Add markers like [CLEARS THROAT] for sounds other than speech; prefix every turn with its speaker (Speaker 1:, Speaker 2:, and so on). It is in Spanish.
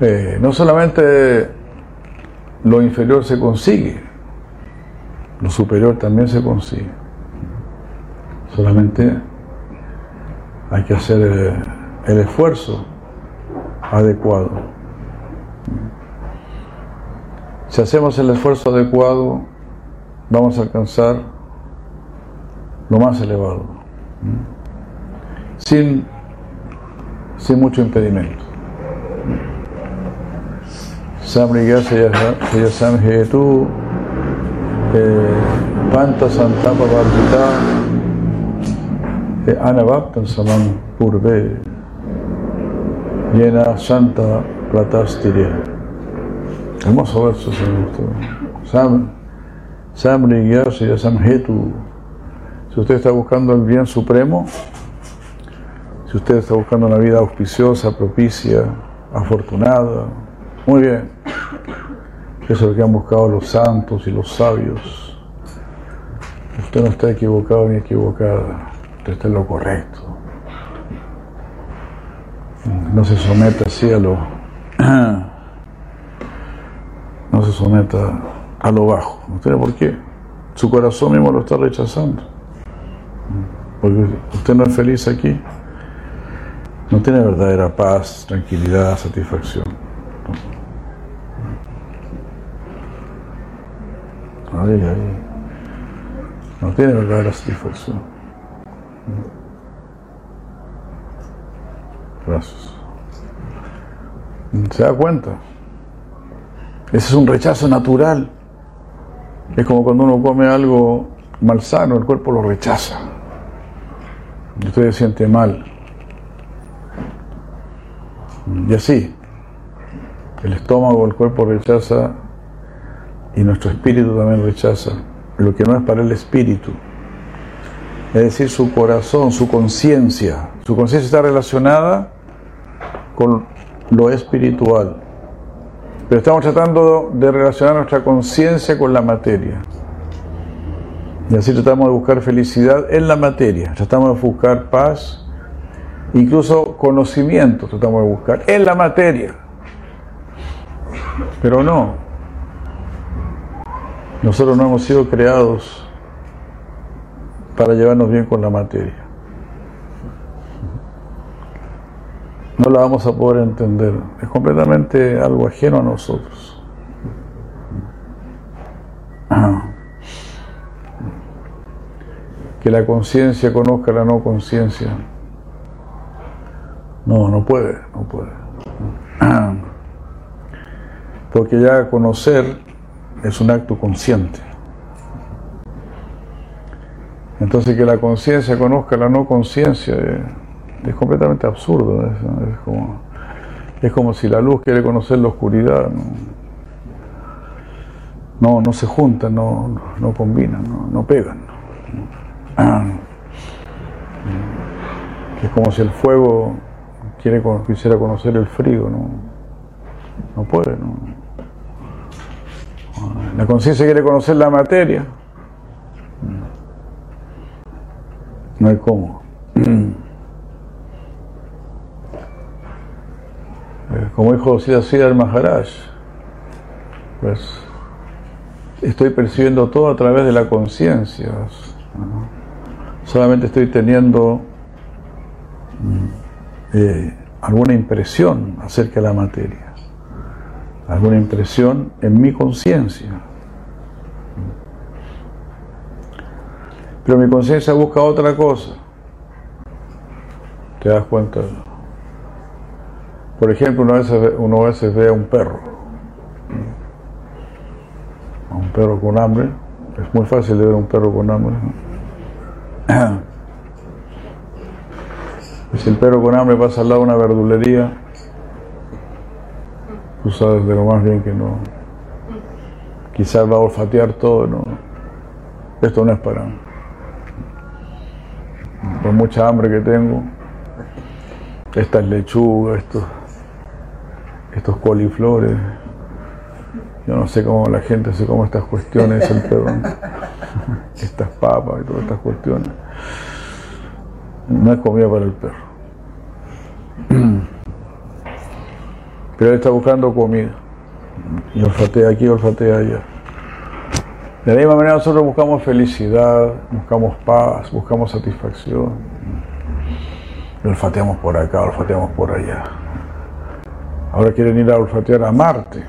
Speaker 1: eh, no solamente lo inferior se consigue, lo superior también se consigue. Solamente hay que hacer el, el esfuerzo adecuado. Si hacemos el esfuerzo adecuado, vamos a alcanzar lo más elevado, sin, sin mucho impedimento. Samrigyasya samhetu panta santapa varjita anavaptan samam purve llena santa platastiria. Hermoso verso, Sam, Samrigyasya samhetu. Si usted está buscando el bien supremo, si usted está buscando una vida auspiciosa, propicia, afortunada, muy bien. Eso es lo que han buscado los santos y los sabios. Usted no está equivocado ni equivocada. Usted está en lo correcto. No se someta así a lo. No se someta a lo bajo. ¿Usted por qué? Su corazón mismo lo está rechazando. Porque usted no es feliz aquí. No tiene verdadera paz, tranquilidad, satisfacción. Ahí, ahí. No tiene verdadera satisfacción. Gracias. ¿Se da cuenta? Ese es un rechazo natural. Es como cuando uno come algo malsano, el cuerpo lo rechaza. Y usted se siente mal. Y así, el estómago, el cuerpo rechaza y nuestro espíritu también rechaza lo que no es para el espíritu. Es decir, su corazón, su conciencia. Su conciencia está relacionada con lo espiritual. Pero estamos tratando de relacionar nuestra conciencia con la materia. Y así tratamos de buscar felicidad en la materia. Tratamos de buscar paz, incluso conocimiento tratamos de buscar en la materia. Pero no, nosotros no hemos sido creados para llevarnos bien con la materia. No la vamos a poder entender. Es completamente algo ajeno a nosotros. [CLEARS THROAT] Que la conciencia conozca la no conciencia. No, no puede, no puede. [CLEARS THROAT] Porque ya conocer es un acto consciente. Entonces que la conciencia conozca la no conciencia es, completamente absurdo. Es, como, es como si la luz quiere conocer la oscuridad. No, no, se juntan, no, no combinan, no, pegan. Es como si el fuego quiere, quisiera conocer el frío, no, no puede. No. La conciencia quiere conocer la materia. No hay cómo. [CLEARS THROAT] Como dijo Siddhartha Maharaj, pues estoy percibiendo todo a través de la conciencia. Solamente estoy teniendo eh, alguna impresión acerca de la materia alguna impresión en mi conciencia. Pero mi conciencia busca otra cosa. ¿Te das cuenta? Por ejemplo, uno a veces, uno a veces ve a un perro, a un perro con hambre. Es muy fácil de ver a un perro con hambre. si el perro con hambre pasa al lado de una verdulería, tú sabes de lo más bien que no. Quizás va a olfatear todo, no. Esto no es para. Mucha hambre que tengo, estas lechugas, estos, estos coliflores, yo no sé cómo la gente se come estas cuestiones, el perro, [LAUGHS] estas papas y todas estas cuestiones. No es comida para el perro. [CLEARS THROAT] pero él está buscando comida. Y olfatea aquí, olfatea allá. De la misma manera nosotros buscamos felicidad, buscamos paz, buscamos satisfacción. Y olfateamos por acá, olfateamos por allá. Ahora quieren ir a olfatear a Marte.